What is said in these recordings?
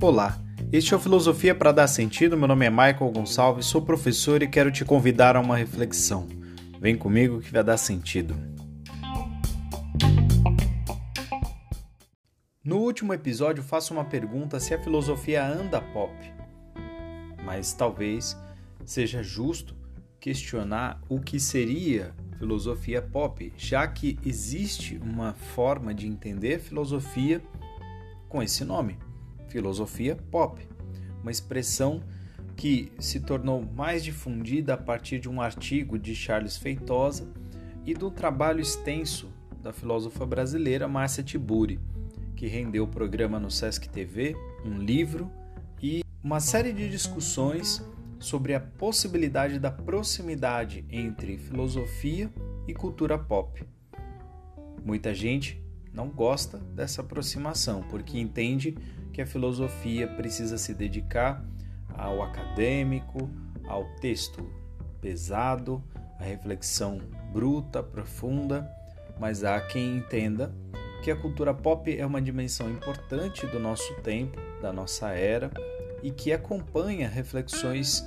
Olá, este é o Filosofia para Dar Sentido. Meu nome é Michael Gonçalves, sou professor e quero te convidar a uma reflexão. Vem comigo que vai dar sentido. No último episódio, faço uma pergunta se a filosofia anda pop. Mas talvez seja justo questionar o que seria filosofia pop, já que existe uma forma de entender filosofia com esse nome filosofia pop, uma expressão que se tornou mais difundida a partir de um artigo de Charles Feitosa e do trabalho extenso da filósofa brasileira Márcia Tiburi, que rendeu o programa no Sesc TV, um livro e uma série de discussões sobre a possibilidade da proximidade entre filosofia e cultura pop. Muita gente não gosta dessa aproximação porque entende que a filosofia precisa se dedicar ao acadêmico, ao texto pesado, à reflexão bruta, profunda, mas há quem entenda que a cultura pop é uma dimensão importante do nosso tempo, da nossa era e que acompanha reflexões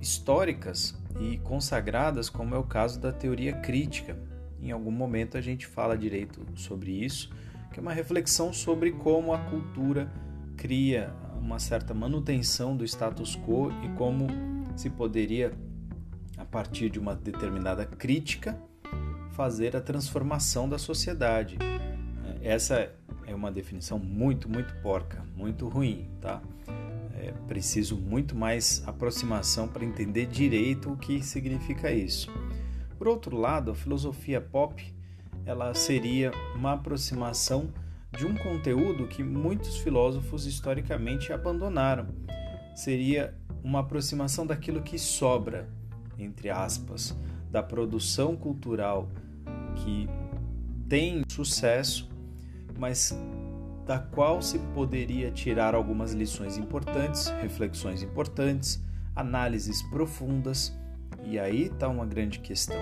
históricas e consagradas, como é o caso da teoria crítica. Em algum momento a gente fala direito sobre isso que é uma reflexão sobre como a cultura cria uma certa manutenção do status quo e como se poderia, a partir de uma determinada crítica, fazer a transformação da sociedade. Essa é uma definição muito, muito porca, muito ruim, tá? É preciso muito mais aproximação para entender direito o que significa isso. Por outro lado, a filosofia pop ela seria uma aproximação de um conteúdo que muitos filósofos historicamente abandonaram. Seria uma aproximação daquilo que sobra, entre aspas, da produção cultural que tem sucesso, mas da qual se poderia tirar algumas lições importantes, reflexões importantes, análises profundas, e aí está uma grande questão.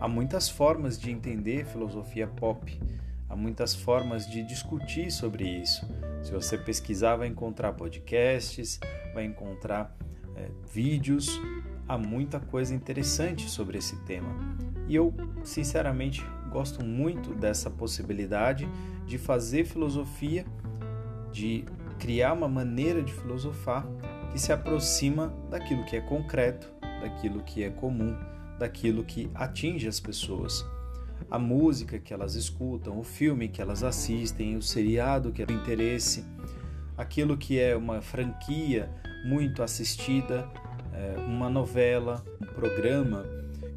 Há muitas formas de entender filosofia pop, há muitas formas de discutir sobre isso. Se você pesquisar, vai encontrar podcasts, vai encontrar é, vídeos, há muita coisa interessante sobre esse tema. E eu, sinceramente, gosto muito dessa possibilidade de fazer filosofia, de criar uma maneira de filosofar que se aproxima daquilo que é concreto, daquilo que é comum daquilo que atinge as pessoas. A música que elas escutam, o filme que elas assistem, o seriado que é do interesse, aquilo que é uma franquia muito assistida, é, uma novela, um programa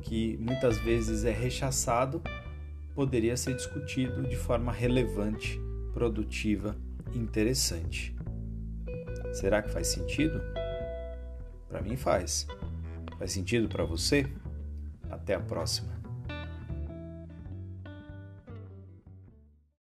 que muitas vezes é rechaçado, poderia ser discutido de forma relevante, produtiva, interessante. Será que faz sentido? Para mim faz. Faz sentido para você? Até a próxima.